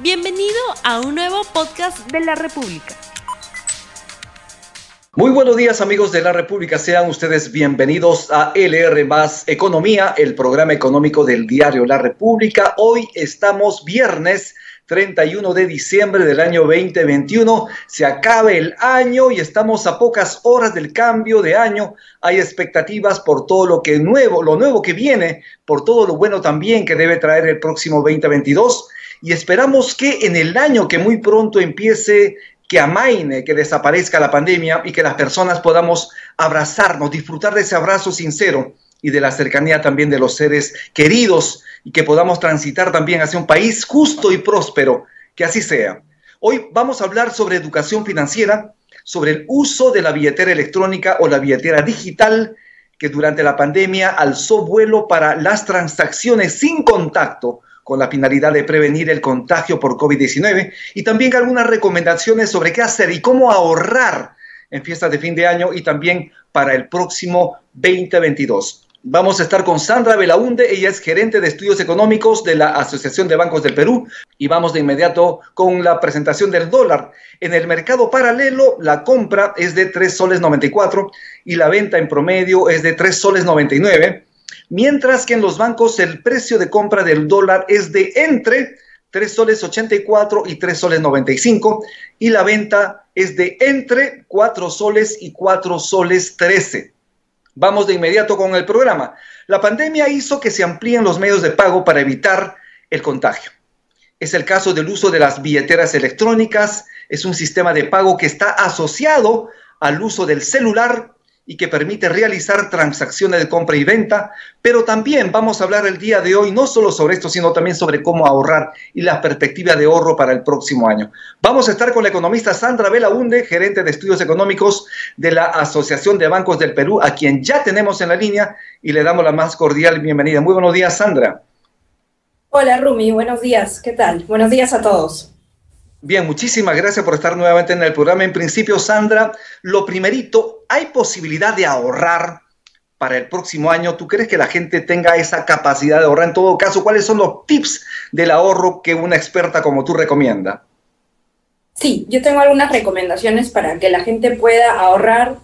Bienvenido a un nuevo podcast de la República. Muy buenos días amigos de la República, sean ustedes bienvenidos a LR Economía, el programa económico del diario La República. Hoy estamos viernes 31 de diciembre del año 2021. Se acaba el año y estamos a pocas horas del cambio de año. Hay expectativas por todo lo que nuevo, lo nuevo que viene, por todo lo bueno también que debe traer el próximo 2022 y esperamos que en el año que muy pronto empiece que amaine, que desaparezca la pandemia y que las personas podamos abrazarnos, disfrutar de ese abrazo sincero y de la cercanía también de los seres queridos y que podamos transitar también hacia un país justo y próspero, que así sea. Hoy vamos a hablar sobre educación financiera, sobre el uso de la billetera electrónica o la billetera digital que durante la pandemia alzó vuelo para las transacciones sin contacto con la finalidad de prevenir el contagio por COVID-19 y también algunas recomendaciones sobre qué hacer y cómo ahorrar en fiestas de fin de año y también para el próximo 2022. Vamos a estar con Sandra Belaunde, ella es gerente de estudios económicos de la Asociación de Bancos del Perú y vamos de inmediato con la presentación del dólar. En el mercado paralelo la compra es de 3 soles 94 y la venta en promedio es de 3 soles 99, mientras que en los bancos el precio de compra del dólar es de entre 3 soles 84 y 3 soles 95 y la venta es de entre 4 soles y 4 soles 13. Vamos de inmediato con el programa. La pandemia hizo que se amplíen los medios de pago para evitar el contagio. Es el caso del uso de las billeteras electrónicas. Es un sistema de pago que está asociado al uso del celular y que permite realizar transacciones de compra y venta, pero también vamos a hablar el día de hoy no solo sobre esto, sino también sobre cómo ahorrar y la perspectiva de ahorro para el próximo año. Vamos a estar con la economista Sandra Belaunde, gerente de estudios económicos de la Asociación de Bancos del Perú, a quien ya tenemos en la línea y le damos la más cordial bienvenida. Muy buenos días, Sandra. Hola, Rumi, buenos días. ¿Qué tal? Buenos días a todos. Bien, muchísimas gracias por estar nuevamente en el programa. En principio, Sandra, lo primerito, ¿hay posibilidad de ahorrar para el próximo año? ¿Tú crees que la gente tenga esa capacidad de ahorrar? En todo caso, ¿cuáles son los tips del ahorro que una experta como tú recomienda? Sí, yo tengo algunas recomendaciones para que la gente pueda ahorrar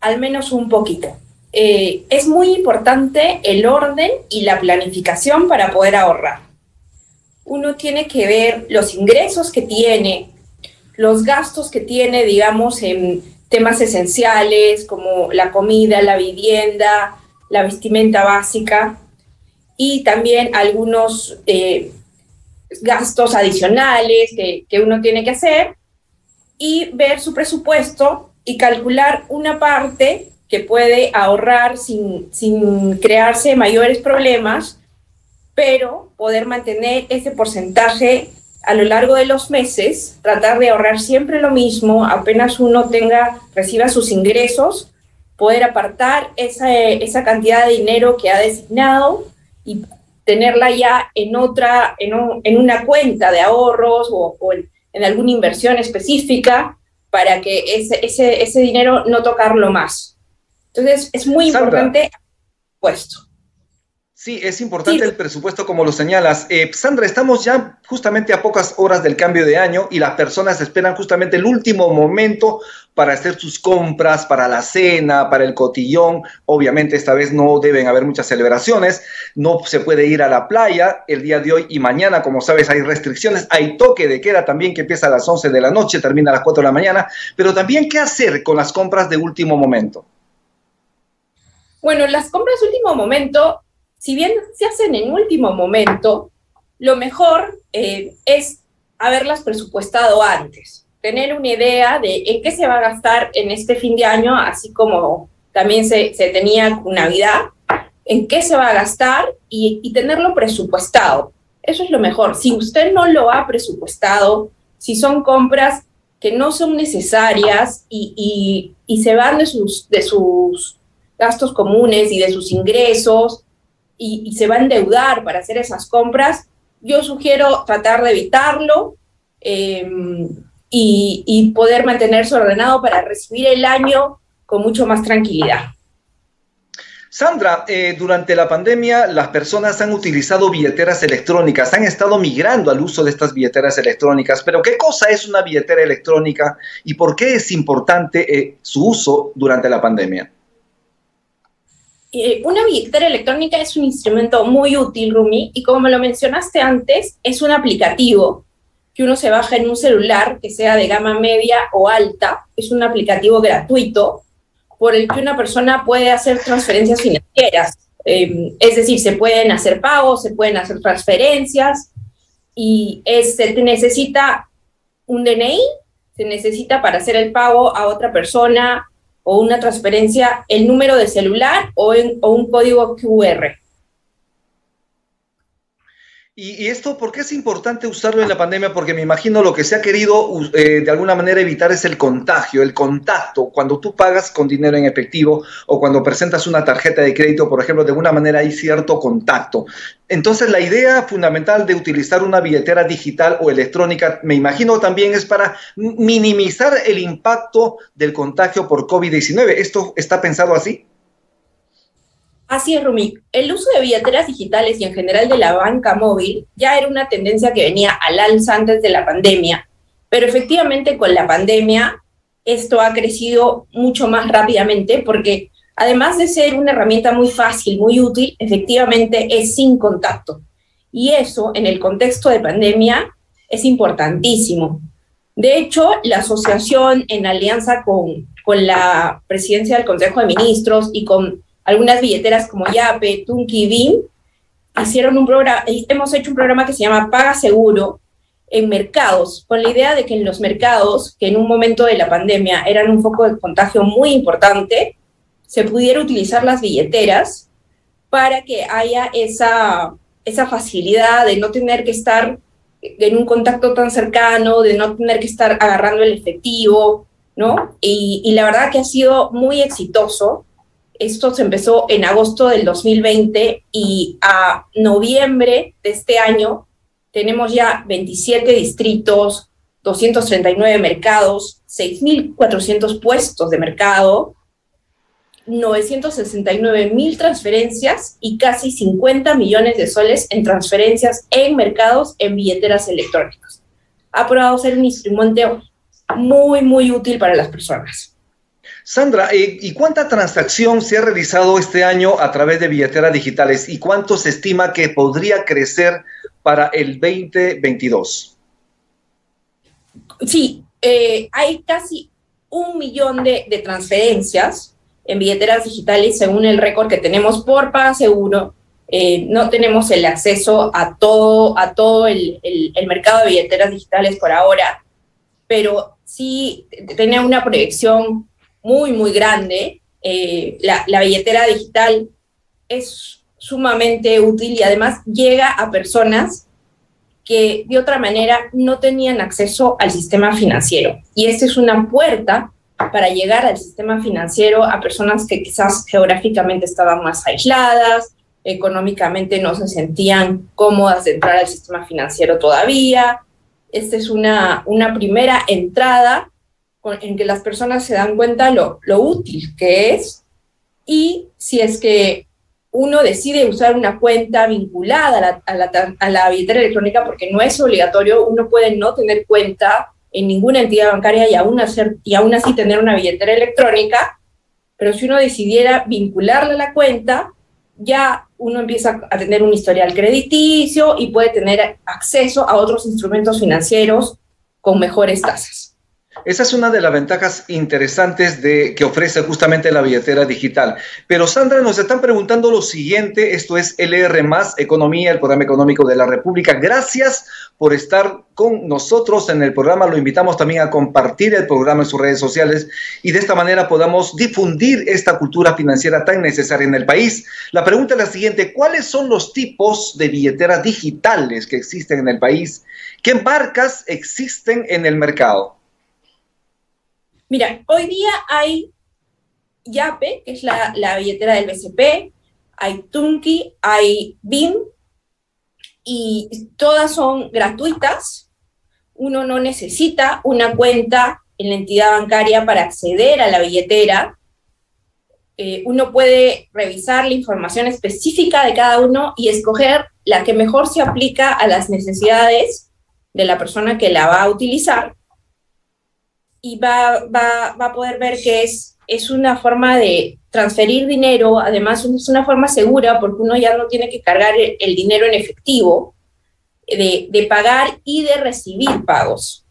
al menos un poquito. Eh, es muy importante el orden y la planificación para poder ahorrar uno tiene que ver los ingresos que tiene, los gastos que tiene, digamos, en temas esenciales como la comida, la vivienda, la vestimenta básica y también algunos eh, gastos adicionales que, uno tiene que hacer y ver su presupuesto y calcular una parte que puede ahorrar sin, sin crearse mayores problemas pero poder mantener ese porcentaje a lo largo de los meses, tratar de ahorrar siempre lo mismo, apenas uno tenga, reciba sus ingresos, poder apartar esa, esa cantidad de dinero que ha designado y tenerla ya en otra, en, en una cuenta de ahorros o, en, alguna inversión específica para que ese, ese, ese dinero no tocarlo más. Entonces, es muy importante puesto. Sí, es importante el presupuesto como lo señalas. Eh, Sandra, estamos ya justamente a pocas horas del cambio de año y las personas esperan justamente el último momento para hacer sus compras, para la cena, para el cotillón. Obviamente esta vez no deben haber muchas celebraciones, no se puede ir a la playa el día de hoy y mañana, como sabes, hay restricciones, hay toque de queda también que empieza a las 11 de la noche, termina a las 4 de la mañana, pero también qué hacer con las compras de último momento. Bueno, las compras de último momento si bien se hacen en último momento, lo mejor eh, es haberlas presupuestado antes, tener una idea de en qué se va a gastar en este fin de año, así como también se, tenía con Navidad, en qué se va a gastar y, tenerlo presupuestado. Eso es lo mejor. Si usted no lo ha presupuestado, si son compras que no son necesarias y, y, se van de sus, de sus gastos comunes y de sus ingresos, y, se va a endeudar para hacer esas compras, yo sugiero tratar de evitarlo em, y, poder mantenerse ordenado para recibir el año con mucho más tranquilidad. Sandra, eh, durante la pandemia las personas han utilizado billeteras electrónicas, han estado migrando al uso de estas billeteras electrónicas, pero ¿qué cosa es una billetera electrónica y por qué es importante eh, su uso durante la pandemia? Eh, una billetera electrónica es un instrumento muy útil, Rumi, y como lo mencionaste antes, es un aplicativo que uno se baja en un celular que sea de gama media o alta. Es un aplicativo gratuito por el que una persona puede hacer transferencias financieras. Em, es decir, se pueden hacer pagos, se pueden hacer transferencias y se necesita un DNI, se necesita para hacer el pago a otra persona o una transferencia el número de celular o, o un código QR. ¿Y, esto por qué es importante usarlo en la pandemia? Porque me imagino lo que se ha querido eh, de alguna manera evitar es el contagio, el contacto. Cuando tú pagas con dinero en efectivo o cuando presentas una tarjeta de crédito, por ejemplo, de alguna manera hay cierto contacto. Entonces, la idea fundamental de utilizar una billetera digital o electrónica, me imagino también es para minimizar el impacto del contagio por COVID-19. ¿Esto está pensado así? Así es, Rumi. El uso de billeteras digitales y en general de la banca móvil ya era una tendencia que venía al alza antes de la pandemia, pero efectivamente con la pandemia esto ha crecido mucho más rápidamente porque además de ser una herramienta muy fácil, muy útil, efectivamente es sin contacto. Y eso en el contexto de pandemia es importantísimo. De hecho, la asociación en alianza con, con la presidencia del Consejo de Ministros y con algunas billeteras como Yape, Tunki, BIM, hicieron un programa, hemos hecho un programa que se llama Paga Seguro en mercados, con la idea de que en los mercados, que en un momento de la pandemia eran un foco de contagio muy importante, se pudiera utilizar las billeteras para que haya esa, esa facilidad de no tener que estar en un contacto tan cercano, de no tener que estar agarrando el efectivo, ¿no? Y, y la verdad que ha sido muy exitoso. Esto se empezó en agosto del 2020 y a noviembre de este año tenemos ya 27 distritos, 239 mercados, 6.400 puestos de mercado, 969 mil transferencias y casi 50 millones de soles en transferencias en mercados en billeteras electrónicas. Ha probado ser un instrumento muy, muy útil para las personas. Sandra, eh, ¿y cuánta transacción se ha realizado este año a través de billeteras digitales y cuánto se estima que podría crecer para el 2022? Sí, eh, hay casi un millón de, transferencias en billeteras digitales según el récord que tenemos por Paga Seguro. Eh, no tenemos el acceso a todo, a todo el, el mercado de billeteras digitales por ahora, pero sí tenía una proyección muy, muy grande. Eh, la, billetera digital es sumamente útil y además llega a personas que de otra manera no tenían acceso al sistema financiero. Y esta es una puerta para llegar al sistema financiero a personas que quizás geográficamente estaban más aisladas, económicamente no se sentían cómodas de entrar al sistema financiero todavía. Esta es una, una primera entrada en que las personas se dan cuenta lo, lo útil que es y si es que uno decide usar una cuenta vinculada a la, a, la, a billetera electrónica, porque no es obligatorio, uno puede no tener cuenta en ninguna entidad bancaria y aún, hacer, y aún así tener una billetera electrónica, pero si uno decidiera vincularla a la cuenta, ya uno empieza a tener un historial crediticio y puede tener acceso a otros instrumentos financieros con mejores tasas. Esa es una de las ventajas interesantes de, que ofrece justamente la billetera digital. Pero Sandra, nos están preguntando lo siguiente, esto es LR Economía, el programa económico de la República. Gracias por estar con nosotros en el programa. Lo invitamos también a compartir el programa en sus redes sociales y de esta manera podamos difundir esta cultura financiera tan necesaria en el país. La pregunta es la siguiente, ¿cuáles son los tipos de billeteras digitales que existen en el país? ¿Qué marcas existen en el mercado? Mira, hoy día hay Yape, que es la, billetera del BCP, hay Tunki, hay BIM, y todas son gratuitas. Uno no necesita una cuenta en la entidad bancaria para acceder a la billetera. eh, uno puede revisar la información específica de cada uno y escoger la que mejor se aplica a las necesidades de la persona que la va a utilizar y va, va, a poder ver que es, es una forma de transferir dinero, además es una forma segura porque uno ya no tiene que cargar el, dinero en efectivo, de, de pagar y de recibir pagos.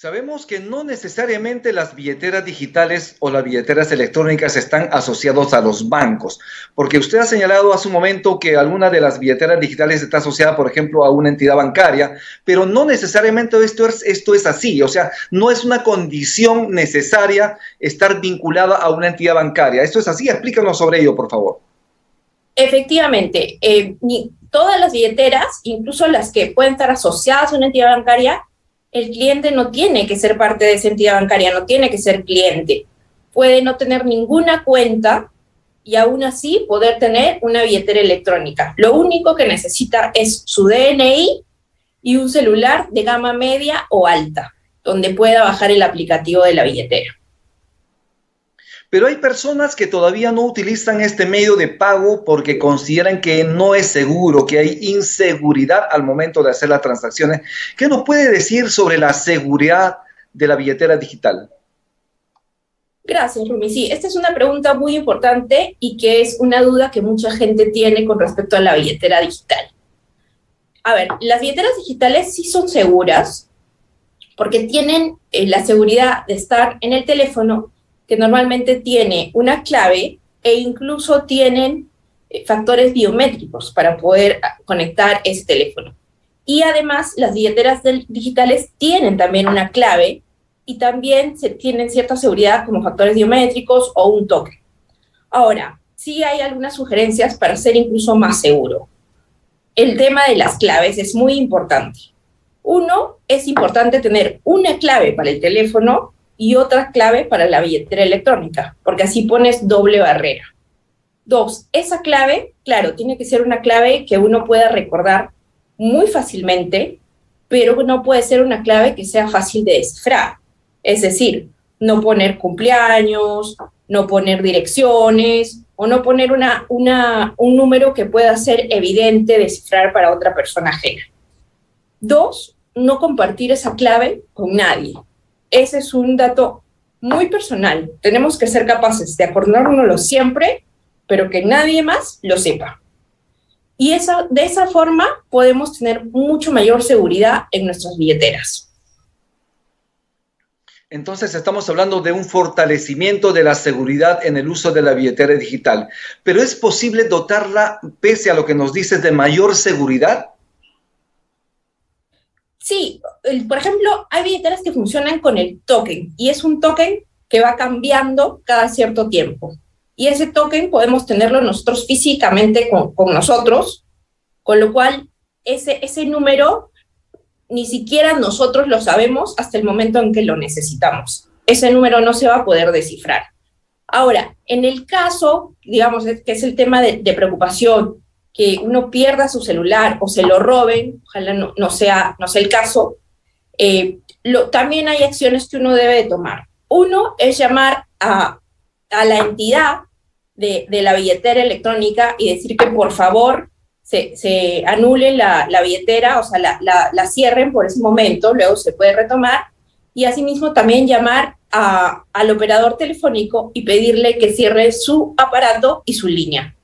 Sabemos que no necesariamente las billeteras digitales o las billeteras electrónicas están asociados a los bancos, porque usted ha señalado hace un momento que alguna de las billeteras digitales está asociada, por ejemplo, a una entidad bancaria, pero no necesariamente esto es, esto es así, o sea, no es una condición necesaria estar vinculada a una entidad bancaria. ¿Esto es así? Explícanos sobre ello, por favor. Efectivamente, eh, todas las billeteras, incluso las que pueden estar asociadas a una entidad bancaria, el cliente no tiene que ser parte de esa entidad bancaria, no tiene que ser cliente. Puede no tener ninguna cuenta y aún así poder tener una billetera electrónica. Lo único que necesita es su DNI y un celular de gama media o alta, donde pueda bajar el aplicativo de la billetera. Pero hay personas que todavía no utilizan este medio de pago porque consideran que no es seguro, que hay inseguridad al momento de hacer las transacciones. ¿Qué nos puede decir sobre la seguridad de la billetera digital? Gracias, Rumi. Sí, esta es una pregunta muy importante y que es una duda que mucha gente tiene con respecto a la billetera digital. A ver, las billeteras digitales sí son seguras porque tienen eh, la seguridad de estar en el teléfono que normalmente tiene una clave e incluso tienen eh, factores biométricos para poder ah, conectar ese teléfono. Y además las billeteras digitales tienen también una clave y también se tienen cierta seguridad como factores biométricos o un toque. Ahora, sí hay algunas sugerencias para ser incluso más seguro. El tema de las claves es muy importante. Uno, es importante tener una clave para el teléfono y otra clave para la billetera electrónica, porque así pones doble barrera. Dos, esa clave, claro, tiene que ser una clave que uno pueda recordar muy fácilmente, pero no puede ser una clave que sea fácil de descifrar. Es decir, no poner cumpleaños, no poner direcciones o no poner una, una, un número que pueda ser evidente descifrar para otra persona ajena. Dos, no compartir esa clave con nadie ese es un dato muy personal. Tenemos que ser capaces de acordárnoslo siempre, pero que nadie más lo sepa. Y de esa forma podemos tener mucho mayor seguridad en nuestras billeteras. Entonces estamos hablando de un fortalecimiento de la seguridad en el uso de la billetera digital. Pero ¿es posible dotarla, pese a lo que nos dices, de mayor seguridad? Sí, por ejemplo, hay billeteras que funcionan con el token y es un token que va cambiando cada cierto tiempo. Y ese token podemos tenerlo nosotros físicamente con, nosotros, con lo cual ese, ese número ni siquiera nosotros lo sabemos hasta el momento en que lo necesitamos. Ese número no se va a poder descifrar. Ahora, en el caso, digamos, que es el tema de preocupación que uno pierda su celular o se lo roben, ojalá no, sea, no sea el caso, eh, lo, también hay acciones que uno debe tomar. Uno es llamar a, la entidad de, la billetera electrónica y decir que por favor se, se anule la, billetera, o sea, la, la, cierren por ese momento, luego se puede retomar. Y asimismo también llamar al operador telefónico y pedirle que cierre su aparato y su línea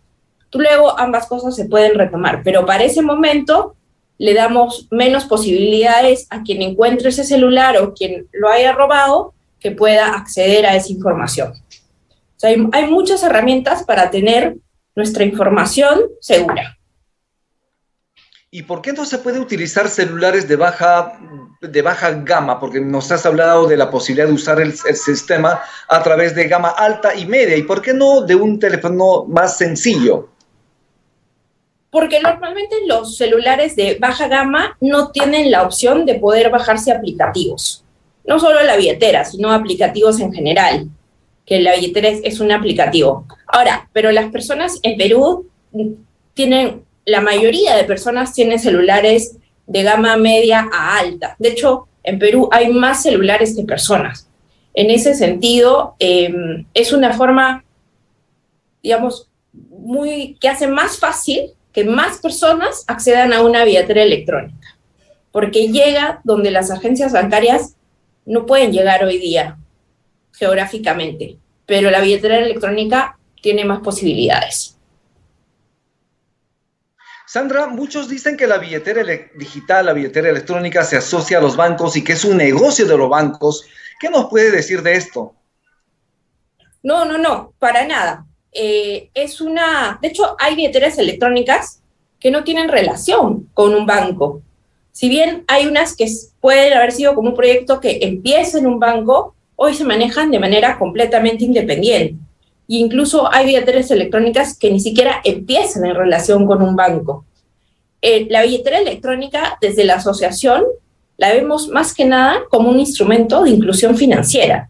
luego ambas cosas se pueden retomar, pero para ese momento le damos menos posibilidades a quien encuentre ese celular o quien lo haya robado que pueda acceder a esa información. hay, hay muchas herramientas para tener nuestra información segura. ¿Y por qué no se puede utilizar celulares de baja, de baja gama? Porque nos has hablado de la posibilidad de usar el, sistema a través de gama alta y media. ¿Y por qué no de un teléfono más sencillo? Porque normalmente los celulares de baja gama no tienen la opción de poder bajarse aplicativos. No solo la billetera, sino aplicativos en general, que la billetera es, un aplicativo. Ahora, pero las personas en Perú tienen, la mayoría de personas tienen celulares de gama media a alta. De hecho, en Perú hay más celulares que personas. En ese sentido, em, es una forma, digamos, muy, que hace más fácil que más personas accedan a una billetera electrónica, porque llega donde las agencias bancarias no pueden llegar hoy día geográficamente, pero la billetera electrónica tiene más posibilidades. Sandra, muchos dicen que la billetera digital, la billetera electrónica se asocia a los bancos y que es un negocio de los bancos. ¿Qué nos puede decir de esto? No, no, no, para nada. Eh, es una, de hecho, hay billeteras electrónicas que no tienen relación con un banco. Si bien hay unas que pueden haber sido como un proyecto que empieza en un banco, hoy se manejan de manera completamente independiente incluso hay billeteras electrónicas que ni siquiera empiezan en relación con un banco. Eh, la billetera electrónica, desde la asociación, la vemos más que nada como un instrumento de inclusión financiera,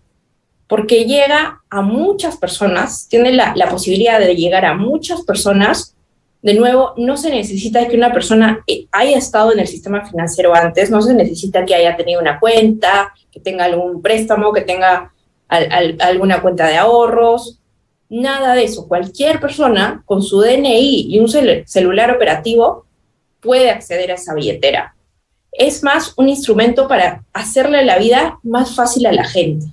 porque llega a muchas personas, tiene la, posibilidad de llegar a muchas personas. De nuevo, no se necesita que una persona eh, haya estado en el sistema financiero antes, no se necesita que haya tenido una cuenta, que tenga algún préstamo, que tenga alguna cuenta de ahorros, Nada de eso. Cualquier persona con su DNI y un celular operativo puede acceder a esa billetera. Es más un instrumento para hacerle la vida más fácil a la gente,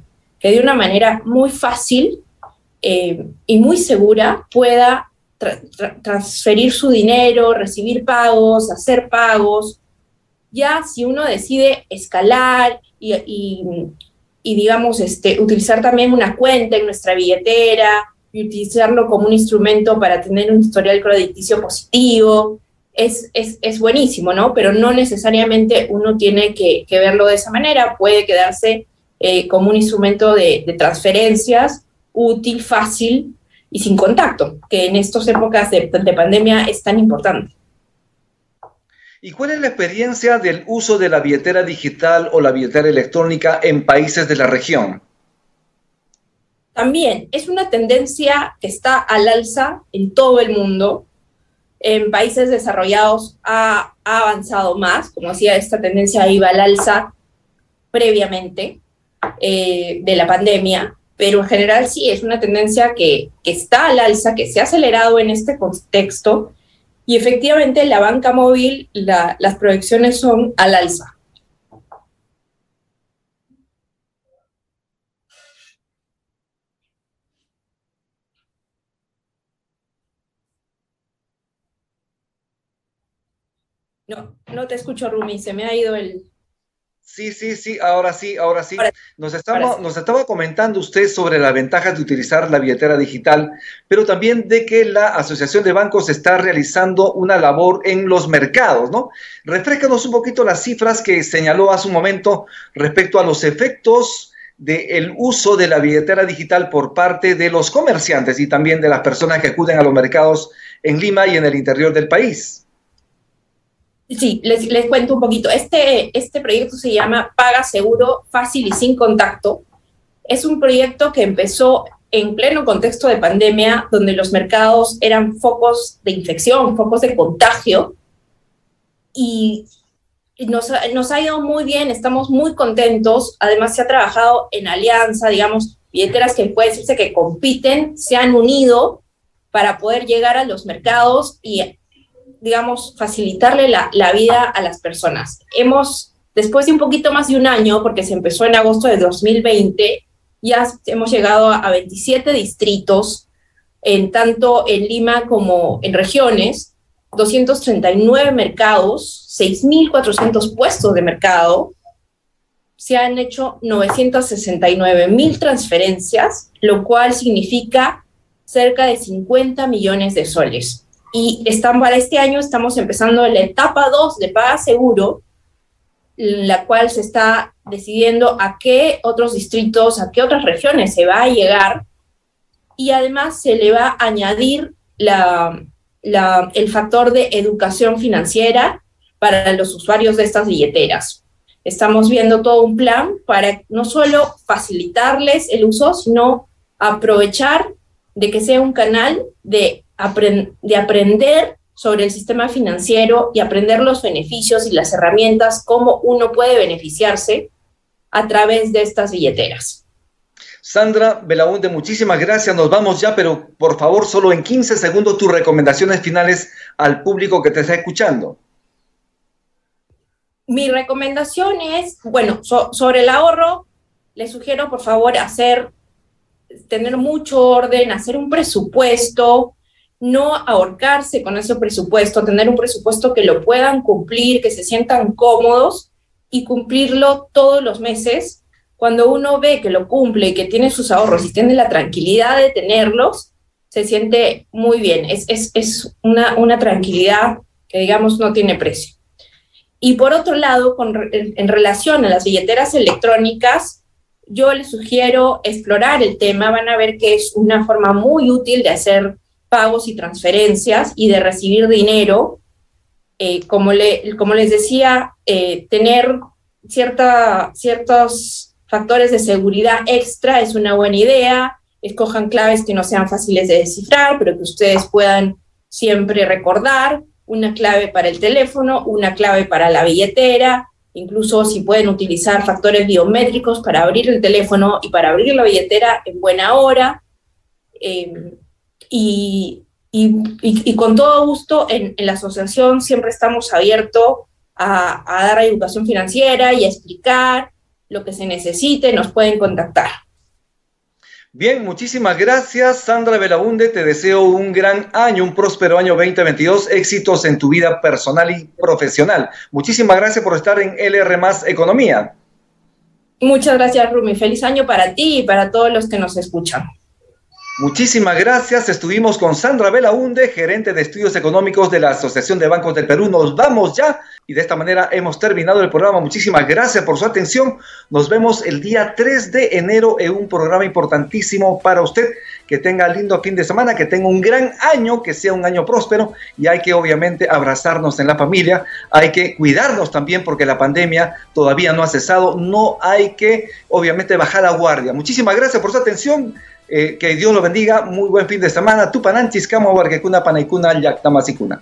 que de una manera muy fácil eh, y muy segura pueda transferir su dinero, recibir pagos, hacer pagos. Ya si uno decide escalar y, digamos, este, utilizar también una cuenta en nuestra billetera, y utilizarlo como un instrumento para tener un historial crediticio positivo, es, es, es buenísimo, ¿no? Pero no necesariamente uno tiene que verlo de esa manera, puede quedarse eh, como un instrumento de, de, transferencias útil, fácil y sin contacto, que en estas épocas de, de pandemia es tan importante. ¿Y cuál es la experiencia del uso de la billetera digital o la billetera electrónica en países de la región? También es una tendencia que está al alza en todo el mundo. En países desarrollados ha, avanzado más, como decía, esta tendencia iba al alza previamente eh, de la pandemia, pero en general sí es una tendencia que, está al alza, que se ha acelerado en este contexto y efectivamente la banca móvil, las proyecciones son al alza. No, no te escucho, Rumi, se me ha ido el... Sí, sí, sí, ahora sí, ahora sí. Nos estaba, nos estaba comentando usted sobre las ventajas de utilizar la billetera digital, pero también de que la Asociación de Bancos está realizando una labor en los mercados, ¿no? Refrescanos un poquito las cifras que señaló hace un momento respecto a los efectos del uso de la billetera digital por parte de los comerciantes y también de las personas que acuden a los mercados en Lima y en el interior del país. Sí, les, les, cuento un poquito. Este, este proyecto se llama Paga Seguro Fácil y Sin Contacto. Es un proyecto que empezó en pleno contexto de pandemia, donde los mercados eran focos de infección, focos de contagio. Y nos, nos ha ido muy bien, estamos muy contentos. Además, se ha trabajado en alianza, digamos, billeteras que puede decirse que compiten, se han unido para poder llegar a los mercados y digamos, facilitarle la, la, vida a las personas. Hemos, después de un poquito más de un año, porque se empezó en agosto de 2020, ya hemos llegado a 27 distritos, en tanto en Lima como en regiones, 239 mercados, 6.400 puestos de mercado, se han hecho 969 mil transferencias, lo cual significa cerca de 50 millones de soles. Y están, para este año estamos empezando la etapa 2 de Paga Seguro, la cual se está decidiendo a qué otros distritos, a qué otras regiones se va a llegar. Y además se le va a añadir el factor de educación financiera para los usuarios de estas billeteras. Estamos viendo todo un plan para no solo facilitarles el uso, sino aprovechar de que sea un canal de de aprender sobre el sistema financiero y aprender los beneficios y las herramientas, cómo uno puede beneficiarse a través de estas billeteras. Sandra Belaunde, muchísimas gracias. Nos vamos ya, pero por favor, solo en 15 segundos tus recomendaciones finales al público que te está escuchando. Mi recomendación es, bueno, sobre el ahorro, les sugiero por favor hacer, tener mucho orden, hacer un presupuesto, no ahorcarse con ese presupuesto, tener un presupuesto que lo puedan cumplir, que se sientan cómodos y cumplirlo todos los meses. Cuando uno ve que lo cumple y que tiene sus ahorros y tiene la tranquilidad de tenerlos, se siente muy bien. Es, es, una, una tranquilidad que, digamos, no tiene precio. Y por otro lado, con, en, relación a las billeteras electrónicas, yo les sugiero explorar el tema. Van a ver que es una forma muy útil de hacer pagos y transferencias y de recibir dinero. Eh, como, le, como les decía, eh, tener cierta, ciertos factores de seguridad extra es una buena idea. Escojan claves que no sean fáciles de descifrar, pero que ustedes puedan siempre recordar. Una clave para el teléfono, una clave para la billetera, incluso si pueden utilizar factores biométricos para abrir el teléfono y para abrir la billetera en buena hora. Eh, y, y, con todo gusto en, la asociación siempre estamos abiertos a, a, dar educación financiera y a explicar lo que se necesite, nos pueden contactar. Bien, muchísimas gracias Sandra Belaunde, te deseo un gran año, un próspero año 2022, éxitos en tu vida personal y profesional. Muchísimas gracias por estar en LR Más Economía. Muchas gracias Rumi, feliz año para ti y para todos los que nos escuchan. Muchísimas gracias. Estuvimos con Sandra Belaunde, gerente de estudios económicos de la Asociación de Bancos del Perú. Nos vamos ya y de esta manera hemos terminado el programa. Muchísimas gracias por su atención. Nos vemos el día 3 de enero en un programa importantísimo para usted. Que tenga lindo fin de semana, que tenga un gran año, que sea un año próspero y hay que obviamente abrazarnos en la familia. Hay que cuidarnos también porque la pandemia todavía no ha cesado. No hay que obviamente bajar la guardia. Muchísimas gracias por su atención. Eh, que Dios lo bendiga. Muy buen fin de semana. Tupananchis, Kama, Barquecuna, Panaicuna, Yactamasikuna.